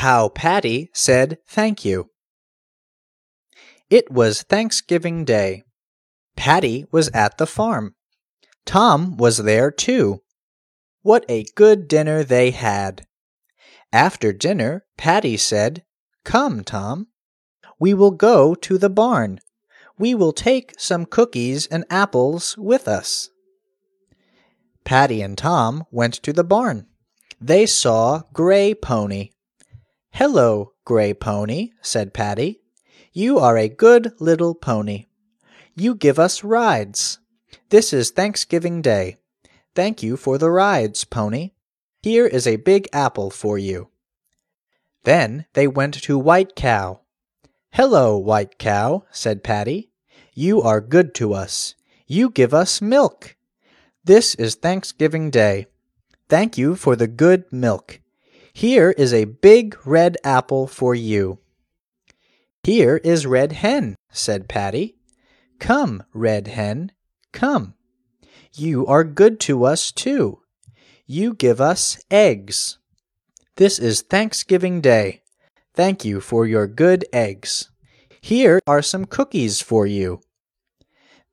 How Patty Said Thank You. It was Thanksgiving Day. Patty was at the farm. Tom was there too. What a good dinner they had! After dinner, Patty said, Come, Tom. We will go to the barn. We will take some cookies and apples with us. Patty and Tom went to the barn. They saw Gray Pony. Hello, Gray Pony, said Patty. You are a good little pony. You give us rides. This is Thanksgiving Day. Thank you for the rides, Pony. Here is a big apple for you. Then they went to White Cow. Hello, White Cow, said Patty. You are good to us. You give us milk. This is Thanksgiving Day. Thank you for the good milk. Here is a big red apple for you. Here is Red Hen, said Patty. Come, Red Hen, come. You are good to us too. You give us eggs. This is Thanksgiving Day. Thank you for your good eggs. Here are some cookies for you.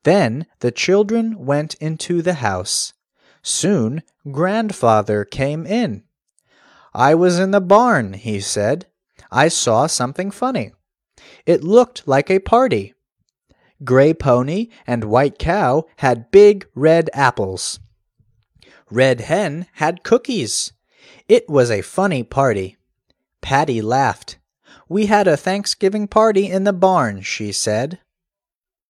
Then the children went into the house. Soon grandfather came in. I was in the barn, he said. I saw something funny. It looked like a party. Gray Pony and White Cow had big red apples. Red Hen had cookies. It was a funny party. Patty laughed. We had a Thanksgiving party in the barn, she said.